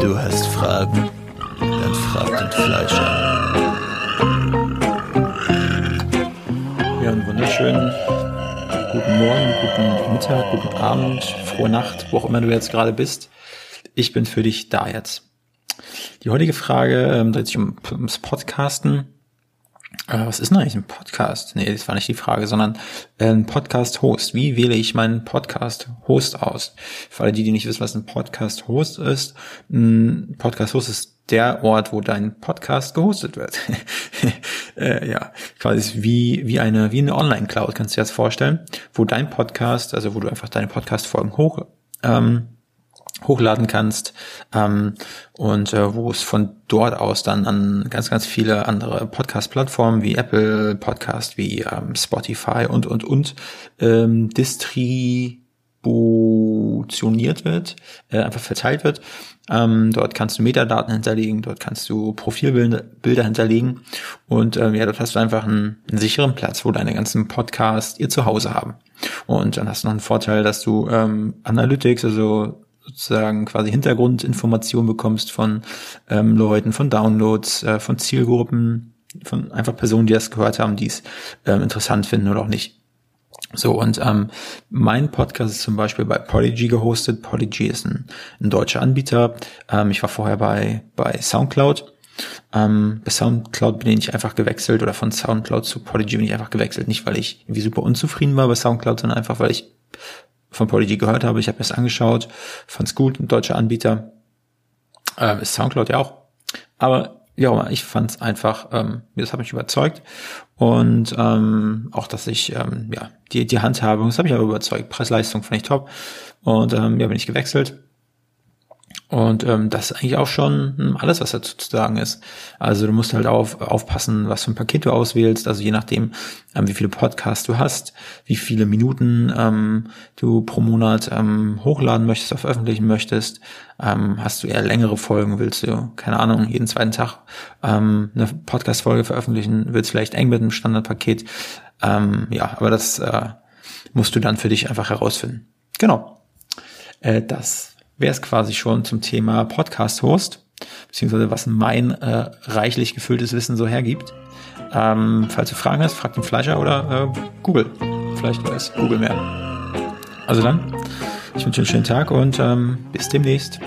Du hast Fragen? Dann frag den Fleischer. Ja, einen wunderschönen guten Morgen, guten Mittag, guten Abend, frohe Nacht, wo auch immer du jetzt gerade bist. Ich bin für dich da jetzt. Die heutige Frage ähm, dreht sich um, ums Podcasten. Äh, was ist denn eigentlich ein Podcast? Nee, das war nicht die Frage, sondern äh, ein Podcast-Host. Wie wähle ich meinen Podcast-Host aus? Für alle die, die nicht wissen, was ein Podcast-Host ist. Ein Podcast-Host ist der Ort, wo dein Podcast gehostet wird. äh, ja, quasi wie, wie eine, wie eine Online-Cloud, kannst du dir das vorstellen, wo dein Podcast, also wo du einfach deine Podcast-Folgen hoch, ähm, hochladen kannst ähm, und äh, wo es von dort aus dann an ganz, ganz viele andere Podcast-Plattformen wie Apple Podcast, wie ähm, Spotify und, und, und ähm, distributioniert wird, äh, einfach verteilt wird. Ähm, dort kannst du Metadaten hinterlegen, dort kannst du Profilbilder Bilder hinterlegen und ähm, ja, dort hast du einfach einen, einen sicheren Platz, wo deine ganzen Podcasts ihr Zuhause haben. Und dann hast du noch einen Vorteil, dass du ähm, Analytics, also sozusagen quasi Hintergrundinformationen bekommst von ähm, Leuten, von Downloads, äh, von Zielgruppen, von einfach Personen, die das gehört haben, die es ähm, interessant finden oder auch nicht. So, und ähm, mein Podcast ist zum Beispiel bei Podigy gehostet. Podigy ist ein, ein deutscher Anbieter. Ähm, ich war vorher bei, bei Soundcloud. Ähm, bei Soundcloud bin ich einfach gewechselt oder von Soundcloud zu Podigy bin ich einfach gewechselt. Nicht, weil ich irgendwie super unzufrieden war bei Soundcloud, sondern einfach, weil ich von Podigy gehört habe. Ich habe es angeschaut, fand's gut, ein deutscher Anbieter. Ähm, ist Soundcloud ja auch. Aber ja, ich fand's einfach, ähm, das hat mich überzeugt. Und ähm, auch, dass ich, ähm, ja, die, die Handhabung, das habe ich aber überzeugt. Preis-Leistung fand ich top. Und ähm, ja, bin ich gewechselt und ähm, das ist eigentlich auch schon alles, was dazu zu sagen ist. Also du musst halt auf, aufpassen, was für ein Paket du auswählst. Also je nachdem, ähm, wie viele Podcasts du hast, wie viele Minuten ähm, du pro Monat ähm, hochladen möchtest, veröffentlichen möchtest. Ähm, hast du eher längere Folgen, willst du, keine Ahnung, jeden zweiten Tag ähm, eine Podcast-Folge veröffentlichen, willst vielleicht eng mit einem Standardpaket. Ähm, ja, aber das äh, musst du dann für dich einfach herausfinden. Genau. Äh, das wäre es quasi schon zum Thema Podcast-Host, beziehungsweise was mein äh, reichlich gefülltes Wissen so hergibt. Ähm, falls du Fragen hast, frag den Fleischer oder äh, Google. Vielleicht weiß Google mehr. Also dann, ich wünsche dir einen schönen Tag und ähm, bis demnächst.